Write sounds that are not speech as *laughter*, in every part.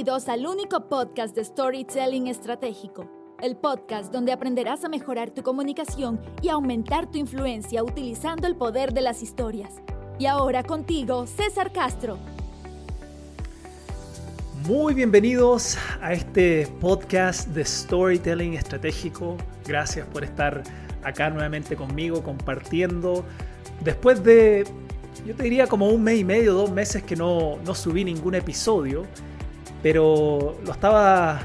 Bienvenidos al único podcast de Storytelling Estratégico, el podcast donde aprenderás a mejorar tu comunicación y aumentar tu influencia utilizando el poder de las historias. Y ahora contigo, César Castro. Muy bienvenidos a este podcast de Storytelling Estratégico. Gracias por estar acá nuevamente conmigo compartiendo. Después de yo te diría como un mes y medio, dos meses que no, no subí ningún episodio, pero lo estaba,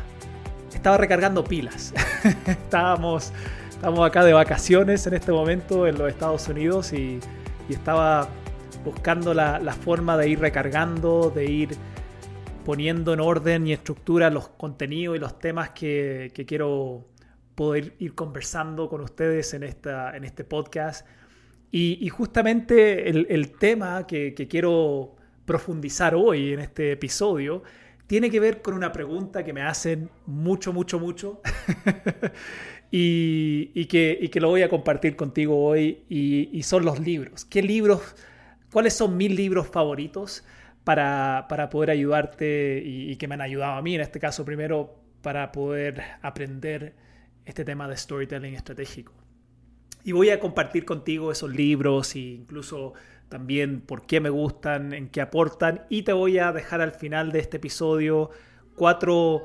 estaba recargando pilas. *laughs* estábamos, estábamos acá de vacaciones en este momento en los Estados Unidos y, estaba buscando la, forma de ir recargando, de ir poniendo en orden y estructura los contenidos y los temas que, que quiero poder ir conversando con ustedes en, esta, en este podcast y, justamente el, tema que, quiero profundizar hoy en este episodio tiene que ver con una pregunta que me hacen mucho, mucho, mucho *laughs* y, que, que, lo voy a compartir contigo hoy y, son los libros. ¿Qué libros, cuáles son mis libros favoritos para, para poder ayudarte y, que me han ayudado a mí en este caso primero para poder aprender este tema de storytelling estratégico? Y voy a compartir contigo esos libros e incluso también por qué me gustan, en qué aportan. Y te voy a dejar al final de este episodio cuatro,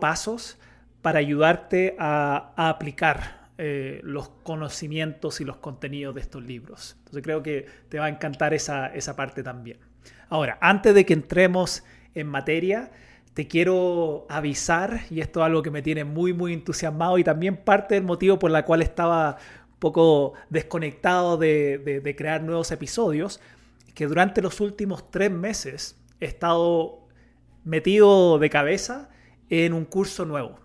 pasos para ayudarte a, aplicar eh, los conocimientos y los contenidos de estos libros. Entonces creo que te va a encantar esa, esa parte también. Ahora, antes de que entremos en materia, te quiero avisar, y esto es algo que me tiene muy, muy entusiasmado y también parte del motivo por la cual estaba poco desconectado de, crear nuevos episodios, que durante los últimos tres meses he estado metido de cabeza en un curso nuevo.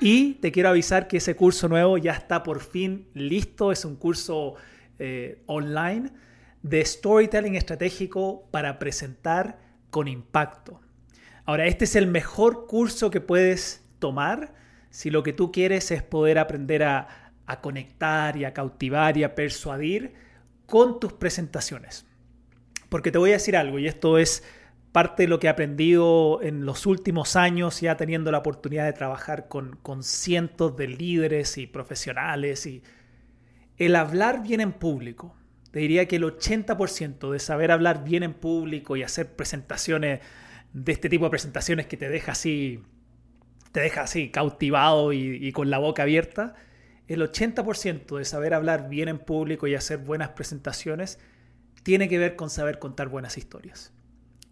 Y te quiero avisar que ese curso nuevo ya está por fin listo. Es un curso eh, online de storytelling estratégico para presentar con impacto. Ahora, este es el mejor curso que puedes tomar si lo que tú quieres es poder aprender a, a conectar y a cautivar y a persuadir con tus presentaciones. Porque te voy a decir algo, y esto es parte de lo que he aprendido en los últimos años, ya teniendo la oportunidad de trabajar con, con cientos de líderes y profesionales, y el hablar bien en público. Te diría que el 80% de saber hablar bien en público y hacer presentaciones de este tipo de presentaciones que te deja así, te deja así cautivado y, y con la boca abierta, el 80% de saber hablar bien en público y hacer buenas presentaciones tiene que ver con saber contar buenas historias.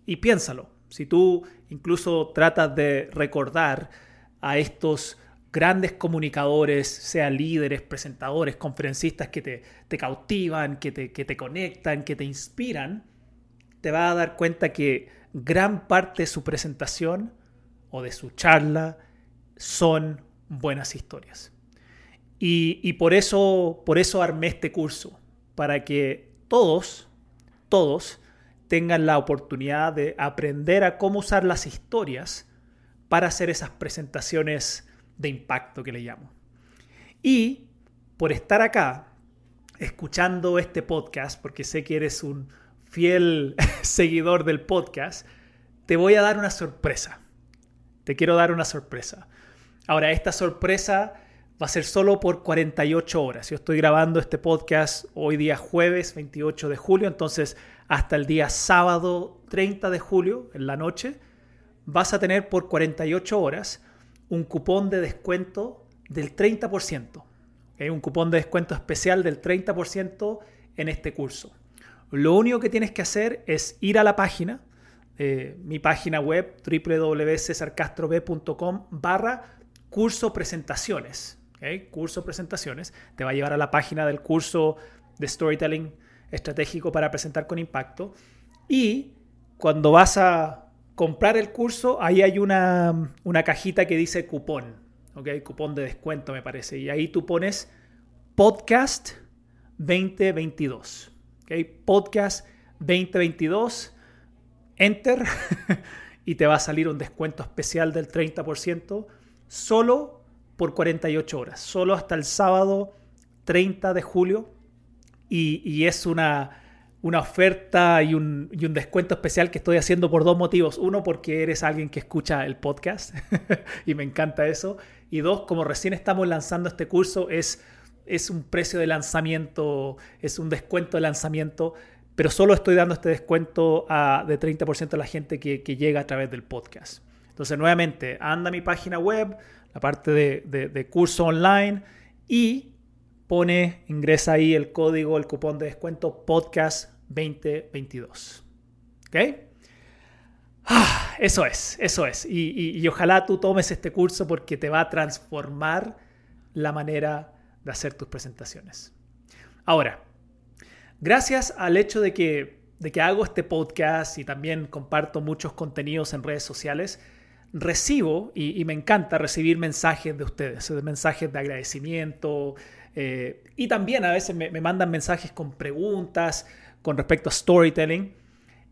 Y piénsalo, si tú incluso tratas de recordar a estos grandes comunicadores, sean líderes, presentadores, conferencistas que te, te cautivan, que te, que te conectan, que te inspiran, te vas a dar cuenta que gran parte de su presentación o de su charla son buenas historias. Y, por, eso, por eso armé este curso, para que todos, todos tengan la oportunidad de aprender a cómo usar las historias para hacer esas presentaciones de impacto que le llamo. Y por estar acá, escuchando este podcast, porque sé que eres un fiel *laughs* seguidor del podcast, te voy a dar una sorpresa. Te quiero dar una sorpresa. Ahora, esta sorpresa va a ser solo por 48 horas. Yo estoy grabando este podcast hoy día jueves 28 de julio, entonces hasta el día sábado 30 de julio, en la noche, vas a tener por 48 horas un cupón de descuento del 30%. hay Un cupón de descuento especial del 30% en este curso. Lo único que tienes que hacer es ir a la página, eh, mi página web www.cesarcastrob.com barra curso presentaciones curso presentaciones, te va a llevar a la página del curso de storytelling estratégico para presentar con impacto. Y cuando vas a comprar el curso, ahí hay una, cajita que dice cupón, ¿okay? cupón de descuento me parece. Y ahí tú pones podcast 2022. ¿okay? Podcast 2022, enter, *laughs* y te va a salir un descuento especial del 30% solo por 48 horas, solo hasta el sábado 30 de julio. Y, es una, una oferta y un, y un, descuento especial que estoy haciendo por dos motivos. Uno, porque eres alguien que escucha el podcast *laughs* y me encanta eso. Y dos, como recién estamos lanzando este curso, es, es un precio de lanzamiento, es un descuento de lanzamiento, pero solo estoy dando este descuento a, de 30% a la gente que, que, llega a través del podcast. Entonces, nuevamente, anda a mi página web, la parte de, curso online y pone, ingresa ahí el código, el cupón de descuento podcast 2022. ¿Ok? Ah, eso es, eso es. Y, ojalá tú tomes este curso porque te va a transformar la manera de hacer tus presentaciones. Ahora, gracias al hecho de que, de que hago este podcast y también comparto muchos contenidos en redes sociales, recibo y, me encanta recibir mensajes de ustedes, mensajes de agradecimiento, eh, y también a veces me, mandan mensajes con preguntas con respecto a storytelling.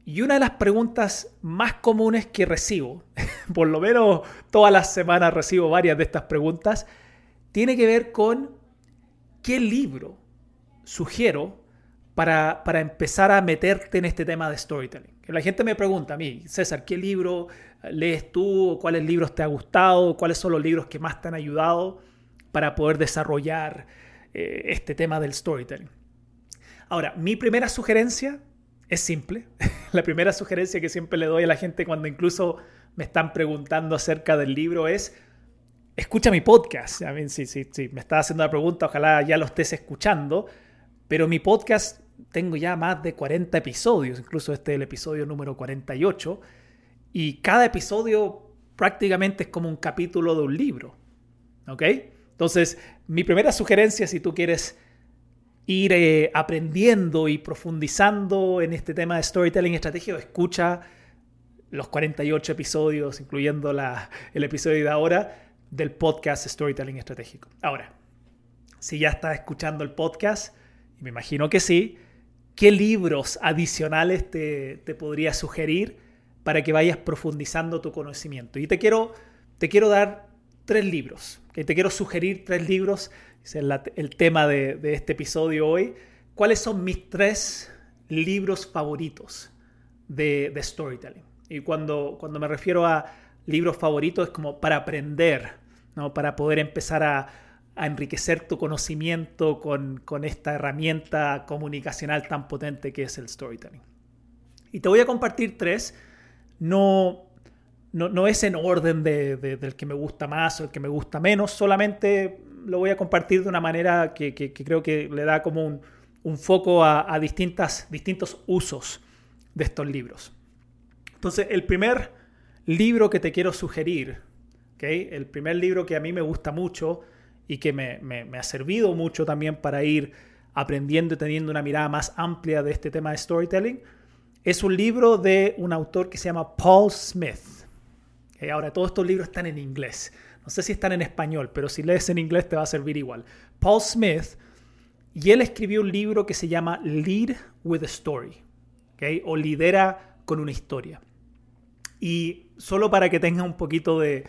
Y una de las preguntas más comunes que recibo, *laughs* por lo menos todas las semanas recibo varias de estas preguntas, tiene que ver con qué libro sugiero para, para, empezar a meterte en este tema de storytelling. La gente me pregunta a mí, César, ¿qué libro lees tú? ¿Cuáles libros te ha gustado? ¿Cuáles son los libros que más te han ayudado para poder desarrollar eh, este tema del storytelling. Ahora, mi primera sugerencia es simple. *laughs* la primera sugerencia que siempre le doy a la gente cuando incluso me están preguntando acerca del libro es, escucha mi podcast. A mí, sí, sí, sí, me estás haciendo la pregunta, ojalá ya lo estés escuchando, pero mi podcast tengo ya más de 40 episodios, incluso este es el episodio número 48, y cada episodio prácticamente es como un capítulo de un libro. ¿Ok? Entonces, mi primera sugerencia, si tú quieres ir eh, aprendiendo y profundizando en este tema de storytelling estratégico, escucha los 48 episodios, incluyendo el episodio de ahora, del podcast Storytelling Estratégico. Ahora, si ya estás escuchando el podcast, me imagino que sí, ¿qué libros adicionales te, te podría sugerir para que vayas profundizando tu conocimiento? Y te quiero, te quiero dar tres libros. Que te quiero sugerir tres libros. Es el, tema de, de, este episodio hoy. ¿Cuáles son mis tres libros favoritos de, de, storytelling? Y cuando, cuando me refiero a libros favoritos es como para aprender, ¿no? para poder empezar a, a enriquecer tu conocimiento con, con esta herramienta comunicacional tan potente que es el storytelling. Y te voy a compartir tres. No, no, es en orden de, del que me gusta más o el que me gusta menos, solamente lo voy a compartir de una manera que, creo que le da como un, foco a, distintas, distintos usos de estos libros. Entonces, el primer libro que te quiero sugerir, ¿okay? el primer libro que a mí me gusta mucho y que me, ha servido mucho también para ir aprendiendo y teniendo una mirada más amplia de este tema de storytelling, es un libro de un autor que se llama Paul Smith. Ahora, todos estos libros están en inglés. No sé si están en español, pero si lees en inglés te va a servir igual. Paul Smith, y él escribió un libro que se llama Lead with a Story, o Lidera con una historia. Y solo para que tenga un poquito de,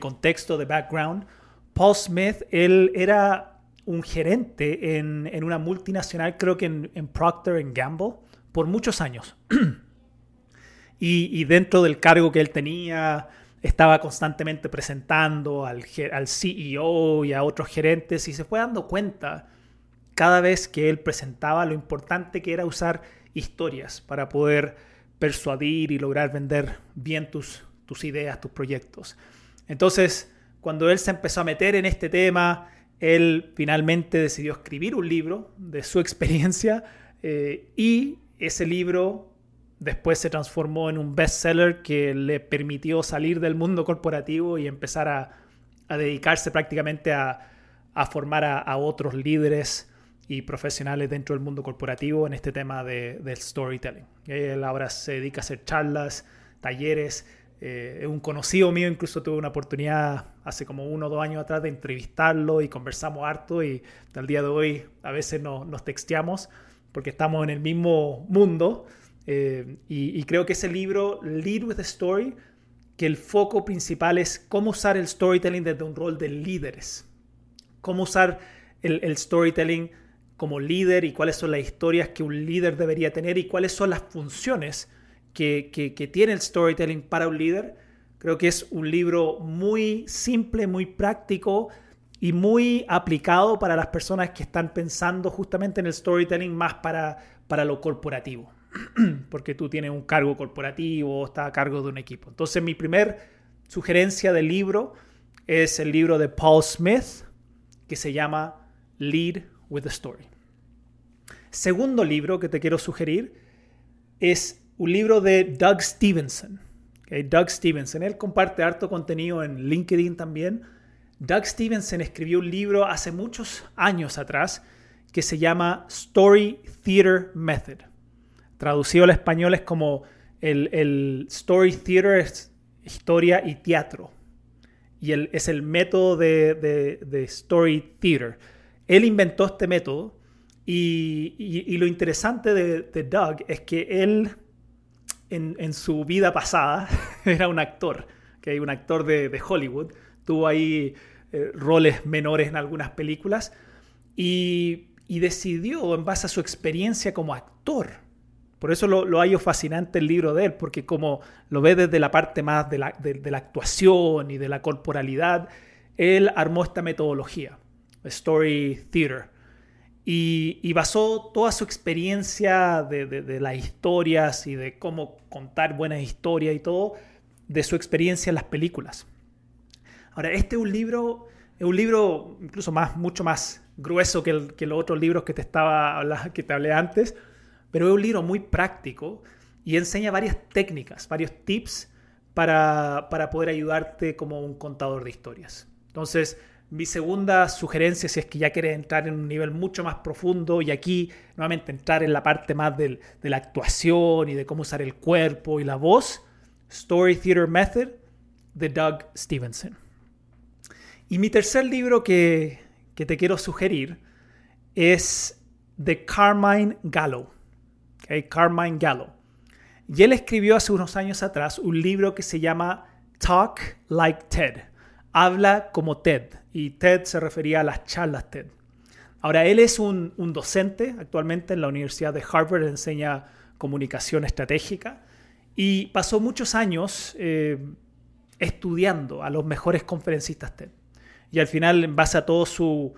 contexto, de background, Paul Smith, él era un gerente en, una multinacional, creo que en, en Procter Gamble, por muchos años. *clears throat* Y, dentro del cargo que él tenía, estaba constantemente presentando al, al CEO y a otros gerentes y se fue dando cuenta cada vez que él presentaba lo importante que era usar historias para poder persuadir y lograr vender bien tus, tus ideas, tus proyectos. Entonces, cuando él se empezó a meter en este tema, él finalmente decidió escribir un libro de su *laughs* experiencia eh, y ese libro después se transformó en un bestseller que le permitió salir del mundo corporativo y empezar a, dedicarse prácticamente a, formar a, otros líderes y profesionales dentro del mundo corporativo en este tema de, del storytelling. Él ahora se dedica a hacer charlas, talleres. Eh, un conocido mío, incluso tuve una oportunidad hace como uno o dos años atrás de entrevistarlo y conversamos harto y al día de hoy a veces nos texteamos porque estamos en el mismo mundo eh, y, creo que ese libro, Lead with a Story, que el foco principal es cómo usar el storytelling desde un rol de líderes. Cómo usar el, storytelling como líder y cuáles son las historias que un líder debería tener y cuáles son las funciones que, tiene el storytelling para un líder. Creo que es un libro muy simple, muy práctico y muy aplicado para las personas que están pensando justamente en el storytelling más para, para lo corporativo, *clears throat* porque tú tienes un cargo corporativo, estás a cargo de un equipo. Entonces mi primer sugerencia de libro es el libro de Paul Smith que se llama Lead with a Story. Segundo libro que te quiero sugerir es un libro de Doug Stevenson. Doug Stevenson, él comparte harto contenido en LinkedIn también. Doug Stevenson escribió un libro hace muchos años atrás que se llama Story Theater Method. Traducido al español es como el, Story Theater es historia y teatro. Y es el método de, Story Theater. Él inventó este método y, lo interesante de, Doug es que él en, su vida pasada *laughs* era un actor, que un actor de, Hollywood. Tuvo ahí eh, roles menores en algunas películas y, decidió, en base a su experiencia como actor, por eso lo, lo hallo fascinante el libro de él, porque como lo ve desde la parte más de la, de la actuación y de la corporalidad, él armó esta metodología, Story Theater y, basó toda su experiencia de, las historias y de cómo contar buenas historias y todo, de su experiencia en las películas. Ahora, este es un libro, es un libro incluso más, mucho más grueso que, que los otros libros que te, estaba, que te hablé antes, pero es un libro muy práctico y enseña varias técnicas, varios tips para, para poder ayudarte como un contador de historias. Entonces, mi segunda sugerencia, si es que ya quieres entrar en un nivel mucho más profundo y aquí nuevamente entrar en la parte más de la actuación y de cómo usar el cuerpo y la voz, Story Theater Method de Doug Stevenson. Y mi tercer libro que, te quiero sugerir es de Carmine Gallo. Carmine Gallo. Y él escribió hace unos años atrás un libro que se llama Talk Like Ted habla como TED y TED se refería a las charlas TED. Ahora, él es un, docente actualmente en la Universidad de Harvard, enseña comunicación estratégica y pasó muchos años eh, estudiando a los mejores conferencistas TED. Y al final, en base a toda su,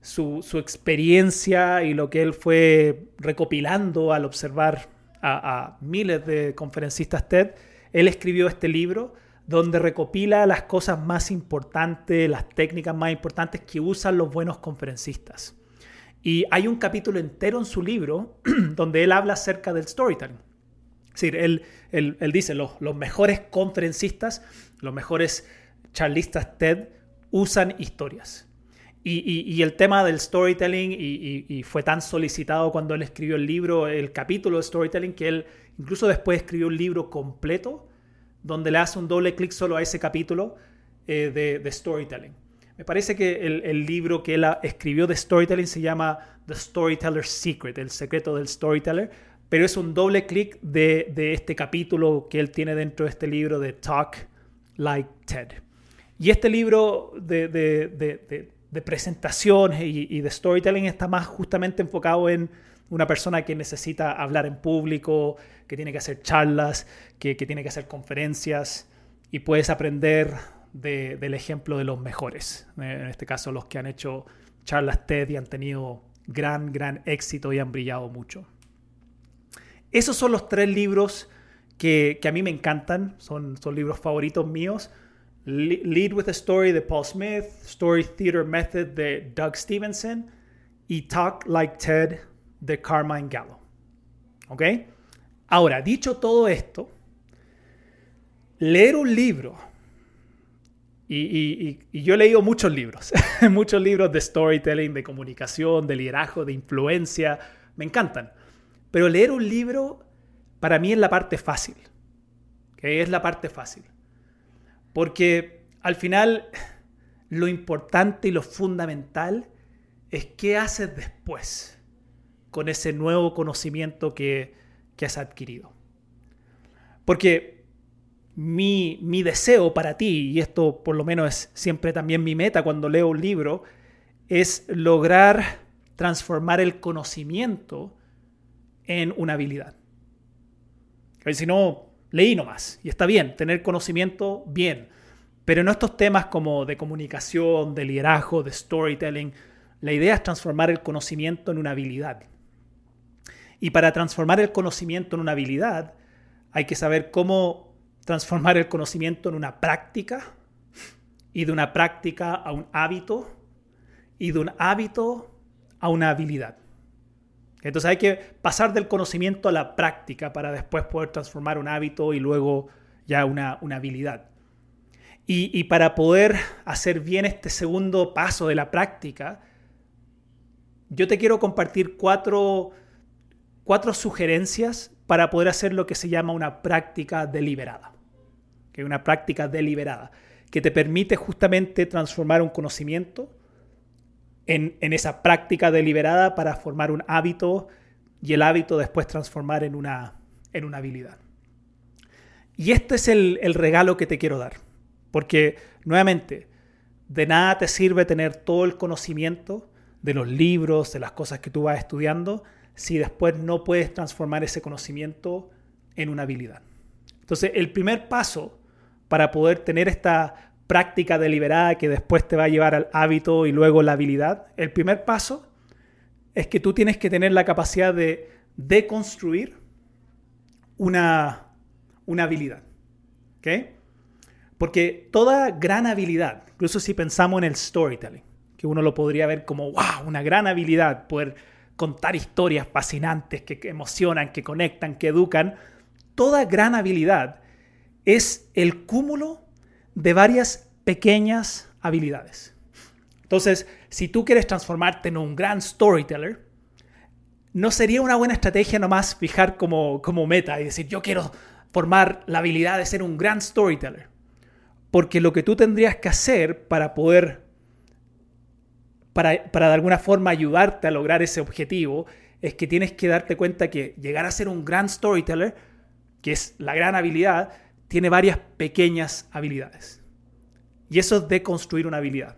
su, experiencia y lo que él fue recopilando al observar a miles de conferencistas TED, él escribió este libro donde recopila las cosas más importantes, las técnicas más importantes que usan los buenos conferencistas. Y hay un capítulo entero en su libro *clears throat* donde él habla acerca del storytelling. Es decir, él, él, dice, los, los, mejores conferencistas, los mejores charlistas TED usan historias. Y, y, el tema del storytelling, y, y, fue tan solicitado cuando él escribió el libro, el capítulo de storytelling, que él incluso después escribió un libro completo donde le hace un doble clic solo a ese capítulo eh, de, storytelling. Me parece que el, libro que él escribió de storytelling se llama The Storyteller's Secret, el secreto del storyteller, pero es un doble clic de, este capítulo que él tiene dentro de este libro de Talk Like TED. Y este libro de, de presentaciones y, y, de storytelling está más justamente enfocado en una persona que necesita hablar en público, que tiene que hacer charlas, que, tiene que hacer conferencias y puedes aprender del ejemplo de los mejores. En este caso, los que han hecho charlas TED y han tenido gran, gran éxito y han brillado mucho. Esos son los tres libros que, a mí me encantan, son, son libros favoritos míos. Lead with a Story de Paul Smith, Story Theater Method de Doug Stevenson y Talk Like TED de Carmine Gallo. ¿Ok? Ahora, dicho todo esto, leer un libro, y, yo he leído muchos libros, *laughs* muchos libros de storytelling, de comunicación, de liderazgo, de influencia, me encantan. Pero leer un libro para mí es la parte fácil. Es la parte fácil. Porque al final lo importante y lo fundamental es qué haces después con ese nuevo conocimiento que, has adquirido. Porque mi, mi, deseo para ti, y esto por lo menos es siempre también mi meta cuando leo un libro, es lograr transformar el conocimiento en una habilidad. Si no, leí nomás. Y está bien, tener conocimiento, bien. Pero en estos temas como de comunicación, de liderazgo, de storytelling, la idea es transformar el conocimiento en una habilidad. Y para transformar el conocimiento en una habilidad, hay que saber cómo transformar el conocimiento en una práctica y de una práctica a un hábito y de un hábito a una habilidad. Entonces hay que pasar del conocimiento a la práctica para después poder transformar un hábito y luego ya una, habilidad. Y, para poder hacer bien este segundo paso de la práctica, yo te quiero compartir cuatro, cuatro sugerencias para poder hacer lo que se llama una práctica deliberada. Que una práctica deliberada, que te permite justamente transformar un conocimiento en, esa práctica deliberada para formar un hábito y el hábito después transformar en una, en una habilidad. Y este es el, el regalo que te quiero dar, porque nuevamente, de nada te sirve tener todo el conocimiento de los libros, de las cosas que tú vas estudiando, si después no puedes transformar ese conocimiento en una habilidad. Entonces, el primer paso para poder tener esta práctica deliberada que después te va a llevar al hábito y luego la habilidad, el primer paso es que tú tienes que tener la capacidad de deconstruir una, una habilidad. Porque toda gran habilidad, incluso si pensamos en el storytelling, que uno lo podría ver como, wow, una gran habilidad, poder contar historias fascinantes que emocionan, que conectan, que educan, toda gran habilidad es el cúmulo de varias pequeñas habilidades. Entonces, si tú quieres transformarte en un gran storyteller, no sería una buena estrategia nomás fijar como, como meta y decir, yo quiero formar la habilidad de ser un gran storyteller. Porque lo que tú tendrías que hacer para poder, para, para de alguna forma ayudarte a lograr ese objetivo, es que tienes que darte cuenta que llegar a ser un gran storyteller, que es la gran habilidad, tiene varias pequeñas habilidades. Y eso es de construir una habilidad.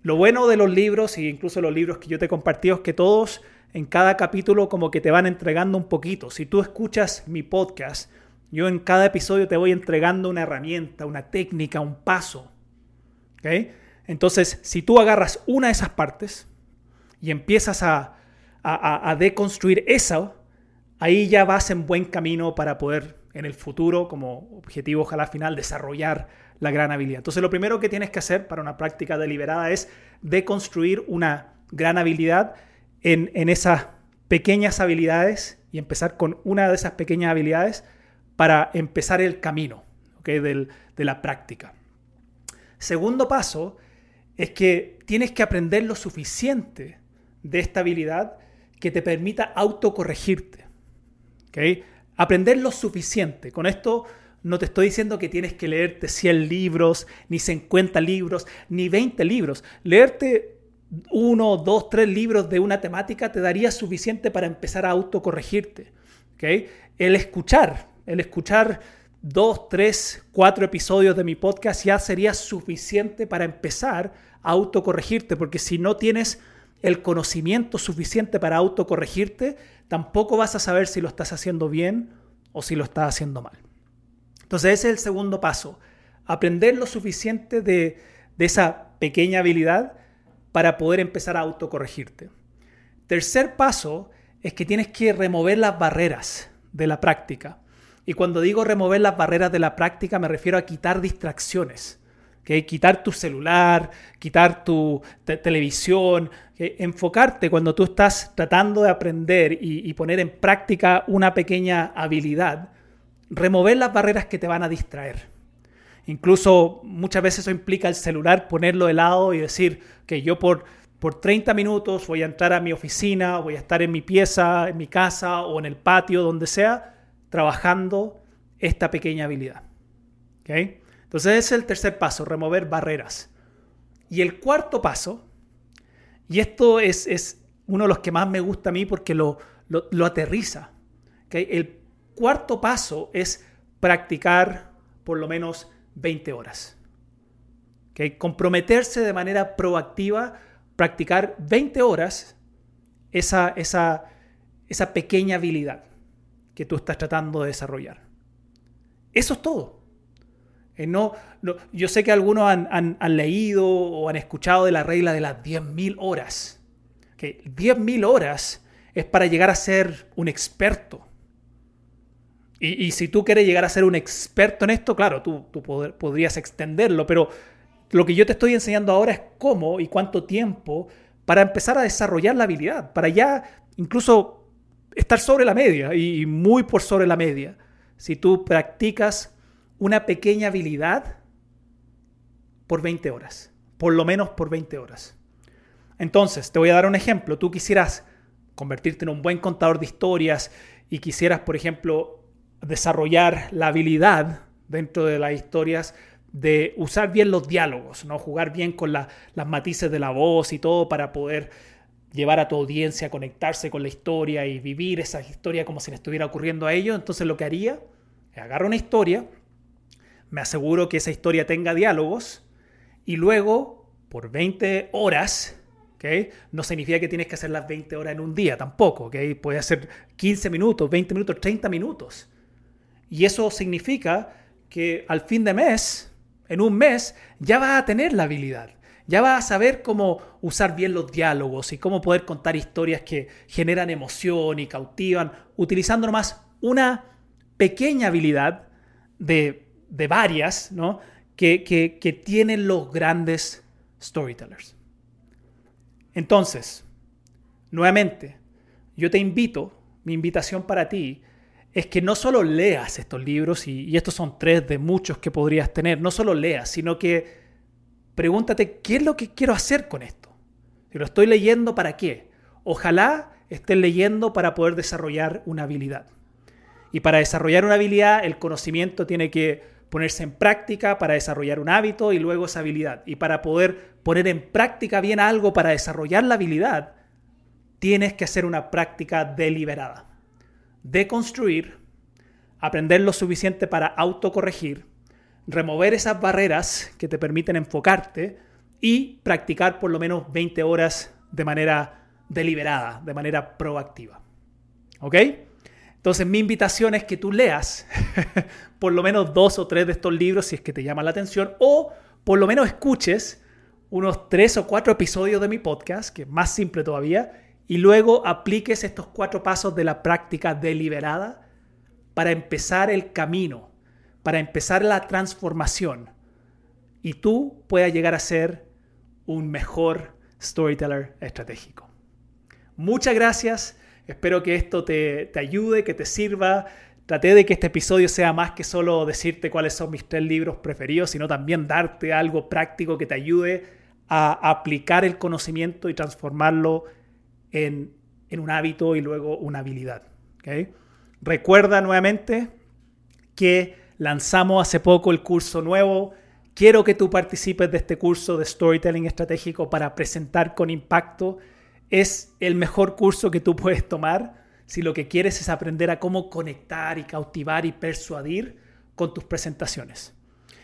Lo bueno de los libros, e incluso los libros que yo te he compartido, es que todos en cada capítulo como que te van entregando un poquito. Si tú escuchas mi podcast, yo en cada episodio te voy entregando una herramienta, una técnica, un paso. Entonces, si tú agarras una de esas partes y empiezas a, a, deconstruir eso, ahí ya vas en buen camino para poder en el futuro, como objetivo ojalá final, desarrollar la gran habilidad. Entonces lo primero que tienes que hacer para una práctica deliberada es deconstruir una gran habilidad en, esas pequeñas habilidades y empezar con una de esas pequeñas habilidades para empezar el camino de la práctica. Segundo paso es que tienes que aprender lo suficiente de esta habilidad que te permita autocorregirte. Aprender lo suficiente. Con esto no te estoy diciendo que tienes que leerte 100 libros, ni 50 libros, ni 20 libros. Leerte uno, dos, tres libros de una temática te daría suficiente para empezar a autocorregirte. ¿okay? El escuchar, el escuchar dos, tres, cuatro episodios de mi podcast ya sería suficiente para empezar a autocorregirte, porque si no tienes el conocimiento suficiente para autocorregirte, tampoco vas a saber si lo estás haciendo bien o si lo estás haciendo mal. Entonces ese es el segundo paso, aprender lo suficiente de, esa pequeña habilidad para poder empezar a autocorregirte. Tercer paso es que tienes que remover las barreras de la práctica. Y cuando digo remover las barreras de la práctica me refiero a quitar distracciones. Quitar tu celular, quitar tu televisión, enfocarte cuando tú estás tratando de aprender y poner en práctica una pequeña habilidad remover las barreras que te van a distraer. Incluso muchas veces eso implica el celular, ponerlo de lado y decir que yo por, por 30 minutos voy a entrar a mi oficina, voy a estar en mi pieza, en mi casa o en el patio, donde sea, trabajando esta pequeña habilidad. Entonces ese es el tercer paso, remover barreras. Y el cuarto paso, y esto es, es uno de los que más me gusta a mí porque lo, lo, aterriza. El cuarto paso es practicar por lo menos 20 horas. ¿Okay? Comprometerse de manera proactiva, practicar 20 horas esa, esa, esa pequeña habilidad que tú estás tratando de desarrollar. Eso es todo. Eh, no, yo sé que algunos han, leído o han escuchado de la regla de las 10.000 horas. Que 10.000 horas es para llegar a ser un experto. Y, si tú quieres llegar a ser un experto en esto, claro, tú, tú podrías extenderlo, pero lo que yo te estoy enseñando ahora es cómo y cuánto tiempo para empezar a desarrollar la habilidad, para ya incluso estar sobre la media y muy por sobre la media. Si tú practicas una pequeña habilidad por 20 horas, por lo menos por 20 horas. Entonces, te voy a dar un ejemplo. Tú quisieras convertirte en un buen contador de historias y quisieras, por ejemplo, desarrollar la habilidad dentro de las historias de usar bien los diálogos, ¿no? jugar bien con las matices de la voz y todo para poder llevar a tu audiencia a conectarse con la historia y vivir esa historia como si le estuviera ocurriendo a ellos. Entonces lo que haría es agarrar una historia, me aseguro que esa historia tenga diálogos y luego por 20 horas, ¿okay? no significa que tienes que hacer las 20 horas en un día tampoco, ¿okay? puede ser 15 minutos, 20 minutos, 30 minutos. Y eso significa que al fin de mes en un mes ya vas a tener la habilidad. Ya vas a saber cómo usar bien los diálogos y cómo poder contar historias que generan emoción y cautivan, utilizando nomás una pequeña habilidad de, varias ¿no? que, que tienen los grandes storytellers. Entonces, nuevamente, yo te invito, mi invitación para ti es que no solo leas estos libros, y, estos son tres de muchos que podrías tener, no solo leas, sino que pregúntate, ¿qué es lo que quiero hacer con esto? Lo estoy leyendo, ¿para qué? Ojalá estés leyendo para poder desarrollar una habilidad. Y para desarrollar una habilidad, el conocimiento tiene que ponerse en práctica para desarrollar un hábito y luego esa habilidad. Y para poder poner en práctica bien algo para desarrollar la habilidad, tienes que hacer una práctica deliberada deconstruir, aprender lo suficiente para autocorregir, remover esas barreras que te permiten enfocarte y practicar por lo menos 20 horas de manera deliberada, de manera proactiva. ¿Ok? Entonces mi invitación es que tú leas *laughs* por lo menos dos o tres de estos libros si es que te llama la atención o por lo menos escuches unos tres o cuatro episodios de mi podcast, que es más simple todavía, y luego apliques estos cuatro pasos de la práctica deliberada para empezar el camino, para empezar la transformación y tú puedas llegar a ser un mejor storyteller estratégico. Muchas gracias, espero que esto te, te ayude, que te sirva. Traté de que este episodio sea más que solo decirte cuáles son mis tres libros preferidos, sino también darte algo práctico que te ayude a aplicar el conocimiento y transformarlo en, un hábito y luego una habilidad. Recuerda nuevamente que lanzamos hace poco el curso nuevo. Quiero que tú participes de este curso de storytelling estratégico para presentar con impacto. Es el mejor curso que tú puedes tomar si lo que quieres es aprender a cómo conectar y cautivar y persuadir con tus presentaciones.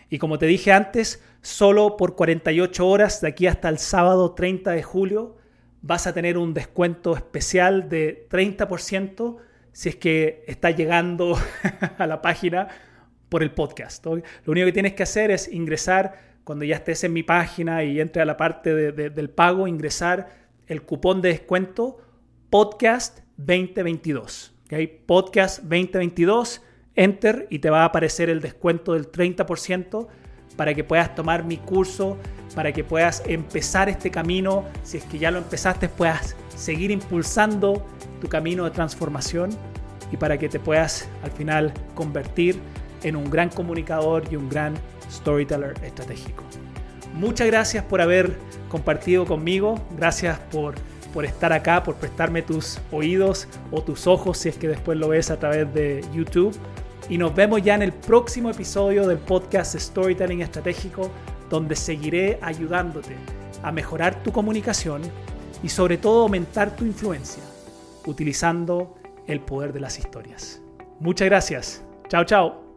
Y como te dije antes, solo por 48 horas de aquí hasta el sábado 30 de julio vas a tener un descuento especial de 30% si es que estás llegando *laughs* a la página por el podcast. Lo único que tienes que hacer es ingresar cuando ya estés en mi página y entre a la parte del pago, ingresar el cupón de descuento podcast 2022. Podcast 2022, enter y te va a aparecer el descuento del 30% para que puedas tomar mi curso, para que puedas empezar este camino, si es que ya lo empezaste, puedas seguir impulsando tu camino de transformación y para que te puedas al final convertir en un gran comunicador y un gran storyteller estratégico. Muchas gracias por haber compartido conmigo, gracias por, por estar acá, por prestarme tus oídos o tus ojos si es que después lo ves a través de YouTube y nos vemos ya en el próximo episodio del podcast Storytelling Estratégico, donde seguiré ayudándote a mejorar tu comunicación y sobre todo aumentar tu influencia, utilizando el poder de las historias. Muchas gracias. Chao, chao.